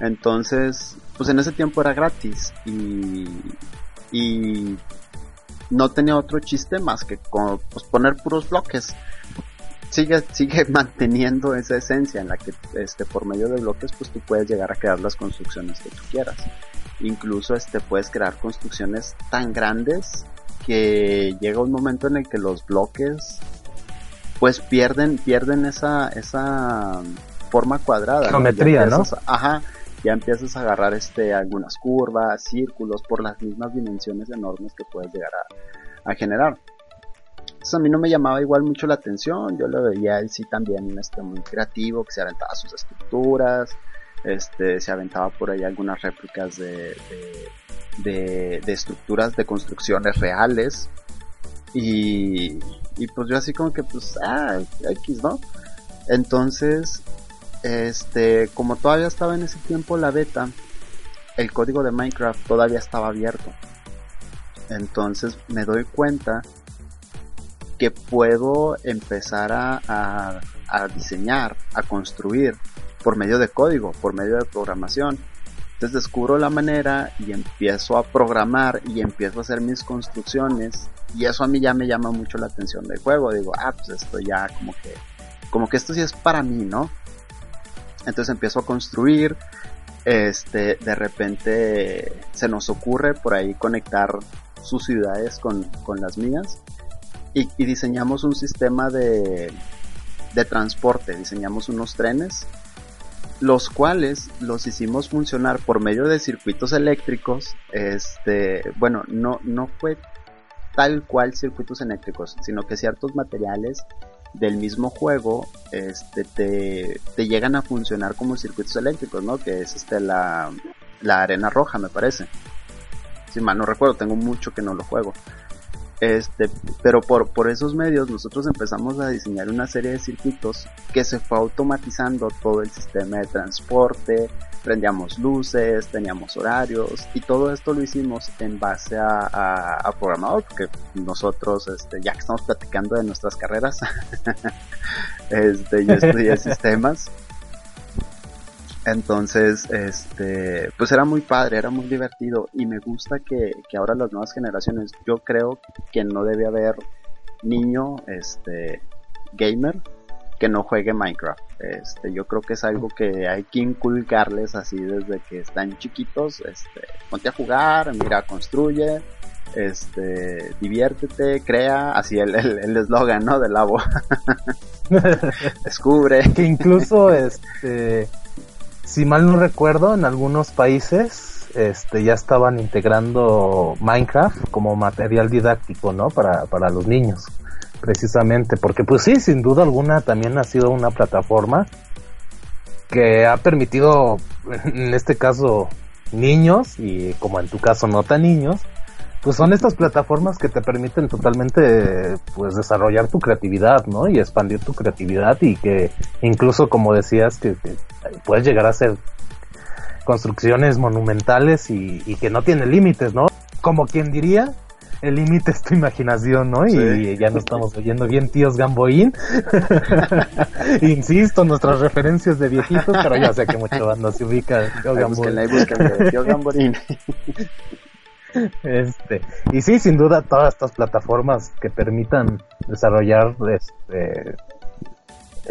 Entonces, pues en ese tiempo era gratis y, y no tenía otro chiste más que pues poner puros bloques. Sigue, sigue manteniendo esa esencia en la que este, por medio de bloques pues tú puedes llegar a crear las construcciones que tú quieras. Incluso este puedes crear construcciones tan grandes que llega un momento en el que los bloques pues pierden, pierden esa, esa forma cuadrada. Geometría, ¿no? empiezas- Ajá, ya empiezas a agarrar este algunas curvas, círculos, por las mismas dimensiones enormes que puedes llegar a, a generar. Entonces a mí no me llamaba igual mucho la atención, yo lo veía él sí también este, muy creativo, que se aventaba sus estructuras, este, se aventaba por ahí algunas réplicas de, de, de- de estructuras de construcciones reales. Y, y pues yo así como que pues, ah, X, ¿no? Entonces, este, como todavía estaba en ese tiempo la beta, el código de Minecraft todavía estaba abierto. Entonces me doy cuenta que puedo empezar a, a- diseñar, a construir por medio de código, por medio de programación. Entonces descubro la manera y empiezo a programar y empiezo a hacer mis construcciones y eso a mí ya me llama mucho la atención del juego. Digo, ah, pues esto ya como que, como que esto sí es para mí, ¿no? Entonces empiezo a construir, este, de repente se nos ocurre por ahí conectar sus ciudades con, con las mías y, y diseñamos un sistema de, de transporte, diseñamos unos trenes, los cuales los hicimos funcionar por medio de circuitos eléctricos, este, bueno, no, no fue tal cual circuitos eléctricos, sino que ciertos materiales del mismo juego este te, te llegan a funcionar como circuitos eléctricos, ¿no? Que es este la, la arena roja, me parece. Si mal no recuerdo, tengo mucho que no lo juego. Este, pero por, por esos medios nosotros empezamos a diseñar una serie de circuitos que se fue automatizando todo el sistema de transporte, prendíamos luces, teníamos horarios y todo esto lo hicimos en base a, a, a programador porque nosotros, este, ya que estamos platicando de nuestras carreras, este, yo estudié sistemas. Entonces, este, pues era muy padre, era muy divertido y me gusta que, que ahora las nuevas generaciones, yo creo que no debe haber niño, este, gamer que no juegue Minecraft. Este, yo creo que es algo que hay que inculcarles así desde que están chiquitos, este, ponte a jugar, mira, construye, este, diviértete, crea, así el el el eslogan, ¿no? Del labo. Descubre. que incluso este si mal no recuerdo en algunos países este ya estaban integrando Minecraft como material didáctico no para, para los niños precisamente porque pues sí sin duda alguna también ha sido una plataforma que ha permitido en este caso niños y como en tu caso no tan niños pues son estas plataformas que te permiten totalmente pues desarrollar tu creatividad, ¿no? Y expandir tu creatividad y que incluso como decías que, que puedes llegar a hacer construcciones monumentales y, y que no tiene límites, ¿no? Como quien diría, el límite es tu imaginación, ¿no? Y ya no estamos oyendo bien tíos Gamboín. Insisto, nuestras referencias de viejitos, pero ya sé que mucha banda se ubica. Tío Gamboín. tío Gamborín. Este, y sí, sin duda, todas estas plataformas que permitan desarrollar este,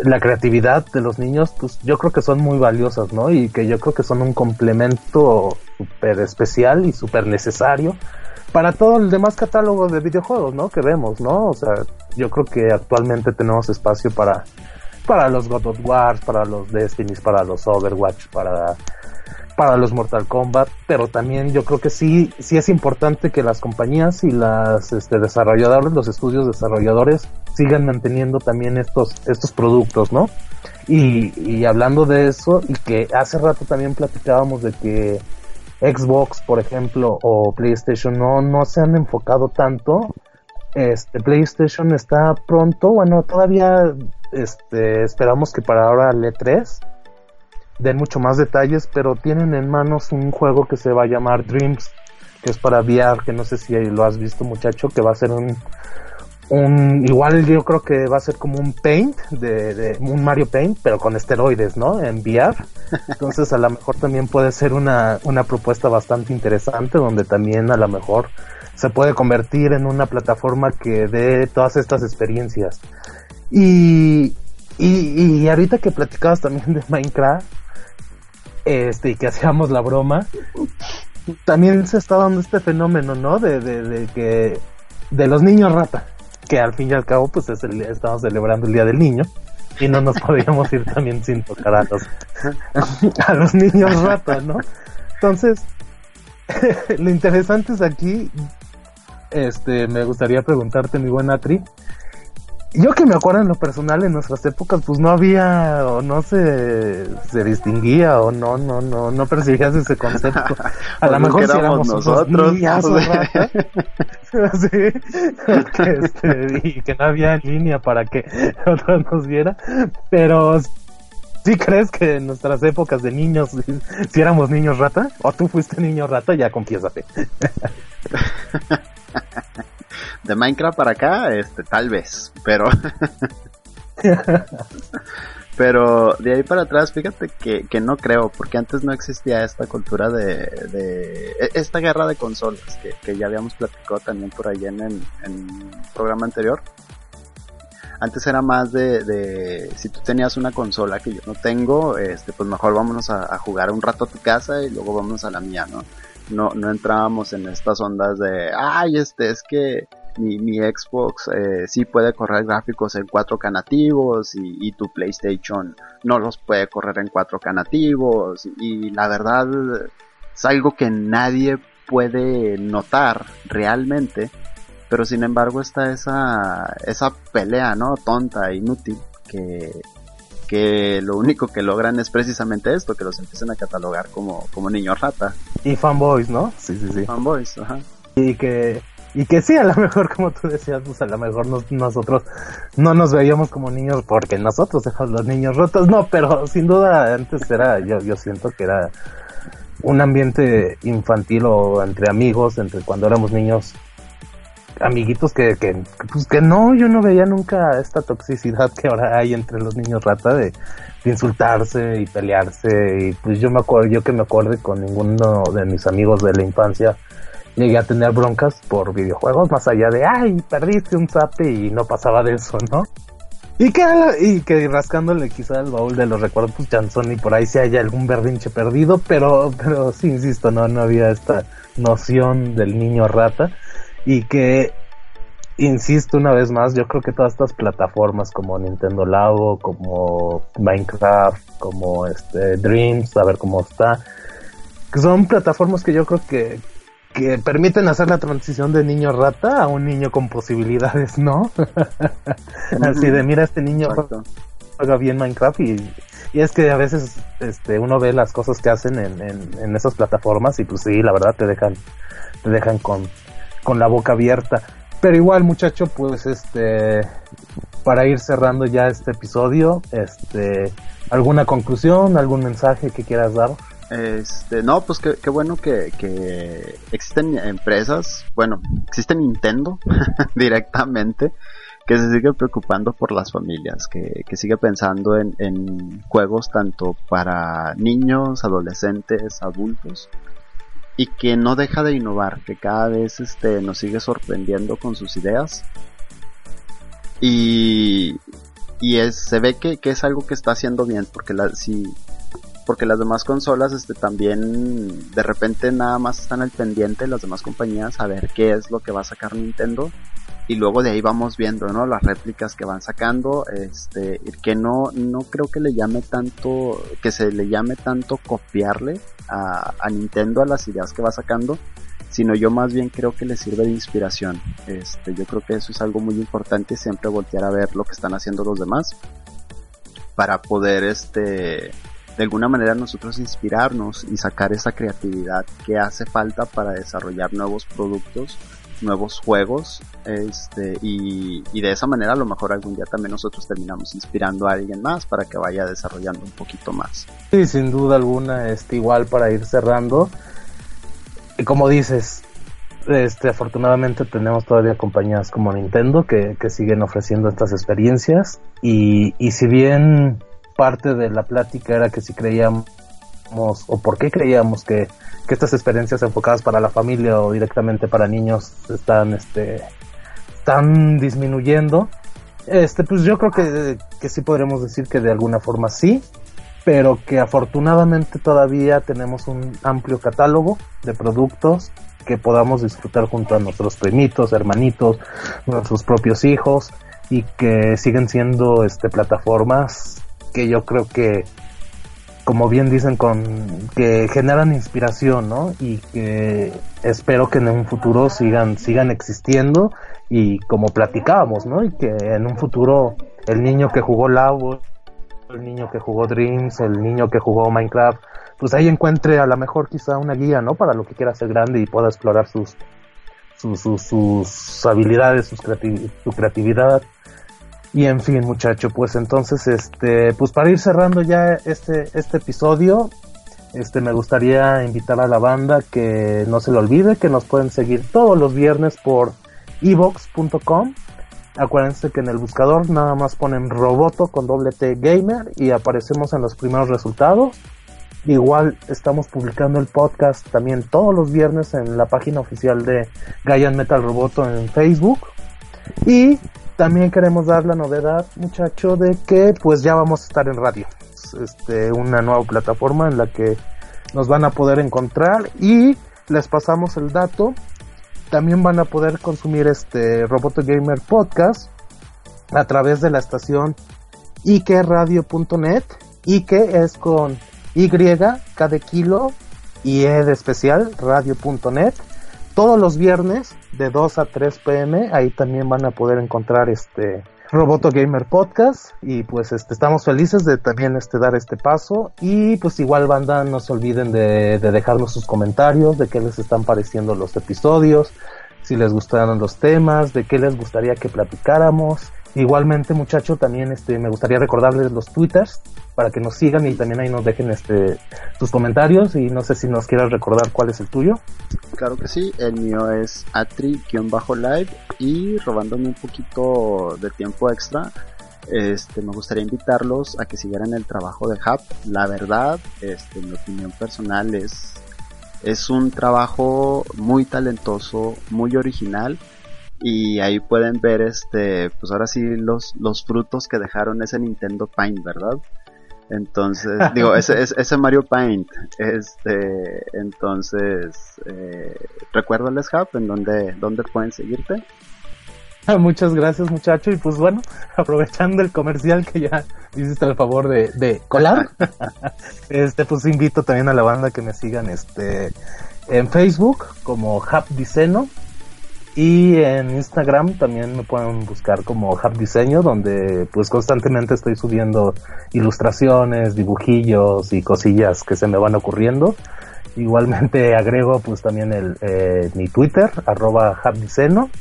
la creatividad de los niños, pues yo creo que son muy valiosas, ¿no? Y que yo creo que son un complemento súper especial y súper necesario para todo el demás catálogo de videojuegos, ¿no? Que vemos, ¿no? O sea, yo creo que actualmente tenemos espacio para, para los God of War, para los Destinies, para los Overwatch, para para los Mortal Kombat, pero también yo creo que sí, sí es importante que las compañías y las este, los estudios desarrolladores sigan manteniendo también estos, estos productos, ¿no? Y, y hablando de eso, y que hace rato también platicábamos de que Xbox, por ejemplo, o PlayStation no, no se han enfocado tanto. Este PlayStation está pronto, bueno, todavía este esperamos que para ahora el E3 den mucho más detalles, pero tienen en manos un juego que se va a llamar Dreams, que es para VR, que no sé si lo has visto muchacho, que va a ser un, un igual yo creo que va a ser como un Paint, de, de un Mario Paint, pero con esteroides, ¿no? En VR. Entonces a lo mejor también puede ser una, una propuesta bastante interesante, donde también a lo mejor se puede convertir en una plataforma que dé todas estas experiencias. Y, y, y ahorita que platicabas también de Minecraft, este, y que hacíamos la broma, también se está dando este fenómeno, ¿no? De, de, de que, de los niños rata, que al fin y al cabo, pues es el, estamos celebrando el Día del Niño, y no nos podríamos ir también sin tocar a los, a los niños rata, ¿no? Entonces, lo interesante es aquí, este, me gustaría preguntarte, mi buena Tri, yo que me acuerdo en lo personal en nuestras épocas pues no había o no se, se distinguía o no no no no percibías ese concepto a lo Pues mejor si éramos nosotros, niñazos, o sea. ratas. sí, que, este, y que no había línea para que otros nos viera pero ¿Sí crees que en nuestras épocas de niños, si éramos niños rata? ¿O tú fuiste niño rata? Ya confiésate. De Minecraft para acá, este, tal vez, pero... pero de ahí para atrás, fíjate que, que no creo, porque antes no existía esta cultura de... de e- esta guerra de consolas, que, que ya habíamos platicado también por ahí en en programa anterior. Antes era más de, de si tú tenías una consola que yo no tengo, este, pues mejor vámonos a, a jugar un rato a tu casa y luego vamos a la mía, ¿no? No, no entrábamos en estas ondas de, ay, este, es que mi, mi Xbox eh, sí puede correr gráficos en 4K nativos y, y tu PlayStation no los puede correr en 4K nativos y la verdad es algo que nadie puede notar realmente pero sin embargo está esa esa pelea no tonta inútil que que lo único que logran es precisamente esto que los empiecen a catalogar como como niños rata Y fanboys, ¿no? Sí, sí, sí. fanboys ajá y que y que sí a lo mejor como tú decías pues a lo mejor nos- nosotros no nos veíamos como niños porque nosotros éramos los niños rotos no pero sin duda antes era yo yo siento que era un ambiente infantil o entre amigos entre cuando éramos niños amiguitos que, que pues que no yo no veía nunca esta toxicidad que ahora hay entre los niños rata de, de insultarse y pelearse y pues yo me acuerdo yo que me acuerde con ninguno de mis amigos de la infancia llegué a tener broncas por videojuegos, más allá de, ay, perdiste un zape y no pasaba de eso, ¿no? Y que, y que rascándole quizá el baúl de los recuerdos, pues y por ahí si haya algún berrinche perdido, pero, pero sí, insisto, no, no había esta noción del niño rata y que, insisto una vez más, yo creo que todas estas plataformas como Nintendo Labo, como Minecraft, como este Dreams, a ver cómo está, que son plataformas que yo creo que, que permiten hacer la transición de niño rata a un niño con posibilidades, ¿no? Así de, mira, este niño Exacto. juega bien Minecraft y, y es que a veces este uno ve las cosas que hacen en, en, en esas plataformas y pues sí, la verdad te dejan, te dejan con, con la boca abierta. Pero igual, muchacho, pues este, para ir cerrando ya este episodio, este, ¿alguna conclusión, algún mensaje que quieras dar? Este, no, pues qué, bueno que, que existen empresas, bueno, existe Nintendo directamente, que se sigue preocupando por las familias, que, que sigue pensando en, en juegos tanto para niños, adolescentes, adultos, y que no deja de innovar, que cada vez este, nos sigue sorprendiendo con sus ideas. Y, y es, se ve que, que es algo que está haciendo bien, porque la, si, porque las demás consolas este también de repente nada más están al pendiente las demás compañías a ver qué es lo que va a sacar Nintendo y luego de ahí vamos viendo no las réplicas que van sacando este que no no creo que le llame tanto que se le llame tanto copiarle a, a Nintendo a las ideas que va sacando sino yo más bien creo que le sirve de inspiración. Este yo creo que eso es algo muy importante siempre voltear a ver lo que están haciendo los demás para poder este de alguna manera nosotros inspirarnos y sacar esa creatividad que hace falta para desarrollar nuevos productos nuevos juegos, este, y, y de esa manera a lo mejor algún día también nosotros terminamos inspirando a alguien más para que vaya desarrollando un poquito más. Sí, sin duda alguna, este, igual para ir cerrando. Y como dices, este, afortunadamente tenemos todavía compañías como Nintendo que, que siguen ofreciendo estas experiencias. Y, y si bien parte de la plática era que si creíamos o por qué creíamos que, que estas experiencias enfocadas para la familia o directamente para niños están, este, están disminuyendo, este, pues yo creo que, que sí podremos decir que de alguna forma sí, pero que afortunadamente todavía tenemos un amplio catálogo de productos que podamos disfrutar junto a nuestros primitos, hermanitos, nuestros propios hijos y que siguen siendo este plataformas que yo creo que como bien dicen con que generan inspiración, ¿no? Y que espero que en un futuro sigan sigan existiendo y como platicábamos, ¿no? Y que en un futuro el niño que jugó Labo, el niño que jugó Dreams, el niño que jugó Minecraft, pues ahí encuentre a lo mejor quizá una guía, ¿no? Para lo que quiera ser grande y pueda explorar sus sus, sus, habilidades, sus su creatividad. Y en fin, muchacho, pues entonces, este, pues para ir cerrando ya este, este episodio, este, me gustaría invitar a la banda que no se le olvide que nos pueden seguir todos los viernes por evox.com. Acuérdense que en el buscador nada más ponen Roboto con doble T Gamer y aparecemos en los primeros resultados. Igual estamos publicando el podcast también todos los viernes en la página oficial de Gaian Metal Roboto en Facebook. Y también queremos dar la novedad, muchacho, de que pues ya vamos a estar en radio. Este, una nueva plataforma en la que nos van a poder encontrar y les pasamos el dato. También van a poder consumir este Roboto Gamer Podcast a través de la estación ikeradio.net. Ike es con Y, K de kilo y E especial, radio.net. Todos los viernes de 2 a 3 pm, ahí también van a poder encontrar este Roboto Gamer Podcast y pues este estamos felices de también este dar este paso y pues igual banda no se olviden de, de dejarnos sus comentarios de qué les están pareciendo los episodios, si les gustaron los temas, de qué les gustaría que platicáramos. Igualmente muchacho también este me gustaría recordarles los twitters para que nos sigan y también ahí nos dejen este sus comentarios y no sé si nos quieras recordar cuál es el tuyo. Claro que sí, el mío es atri-live y robándome un poquito de tiempo extra, este, me gustaría invitarlos a que siguieran el trabajo de Hub. La verdad, este, mi opinión personal es, es un trabajo muy talentoso, muy original y ahí pueden ver este, pues ahora sí los, los frutos que dejaron ese Nintendo Paint, ¿verdad? Entonces, digo, ese, ese, Mario Paint, este, entonces, eh, recuérdales, Hub, en donde, donde pueden seguirte. Muchas gracias muchacho y pues bueno, aprovechando el comercial que ya hiciste el favor de, de colar, este pues invito también a la banda que me sigan este en Facebook como Hub Diseño y en Instagram también me pueden buscar como Hub Diseño donde pues constantemente estoy subiendo ilustraciones, dibujillos y cosillas que se me van ocurriendo. Igualmente agrego pues también el eh, mi Twitter arroba Hub Diseño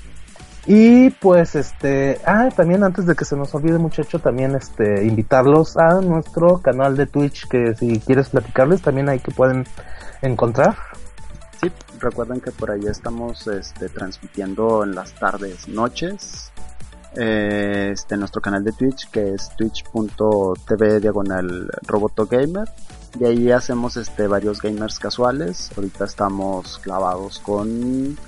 y pues este, ah, también antes de que se nos olvide muchacho, también este, invitarlos a nuestro canal de Twitch, que si quieres platicarles, también ahí que pueden encontrar. Sí, recuerden que por ahí estamos este, transmitiendo en las tardes, noches, eh, este, nuestro canal de Twitch, que es twitch.tv diagonal roboto gamer. Y ahí hacemos este, varios gamers casuales. Ahorita estamos clavados con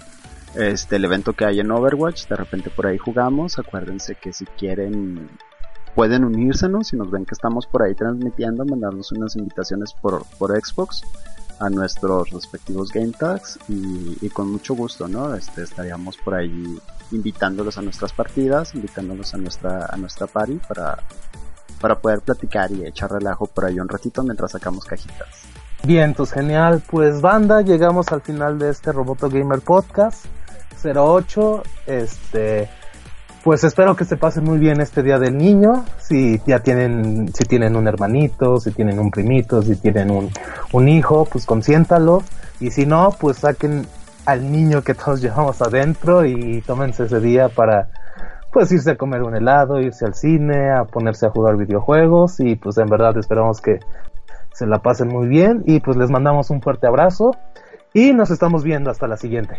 este el evento que hay en Overwatch, de repente por ahí jugamos, acuérdense que si quieren pueden unírsenos, si nos ven que estamos por ahí transmitiendo, mandarnos unas invitaciones por, por Xbox a nuestros respectivos game tags y, con mucho gusto, ¿no? Este, estaríamos por ahí invitándolos a nuestras partidas, invitándolos a nuestra, a nuestra party para, para poder platicar y echar relajo por ahí un ratito mientras sacamos cajitas. Bien, pues genial. Pues banda, llegamos al final de este Roboto Gamer Podcast 08. Este, pues espero que se pasen muy bien este día del niño. Si ya tienen, si tienen un hermanito, si tienen un primito, si tienen un, un hijo, pues consiéntalo. Y si no, pues saquen al niño que todos llevamos adentro y tómense ese día para pues irse a comer un helado, irse al cine, a ponerse a jugar videojuegos y pues en verdad esperamos que se la pasen muy bien y pues les mandamos un fuerte abrazo y nos estamos viendo hasta la siguiente.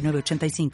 906985.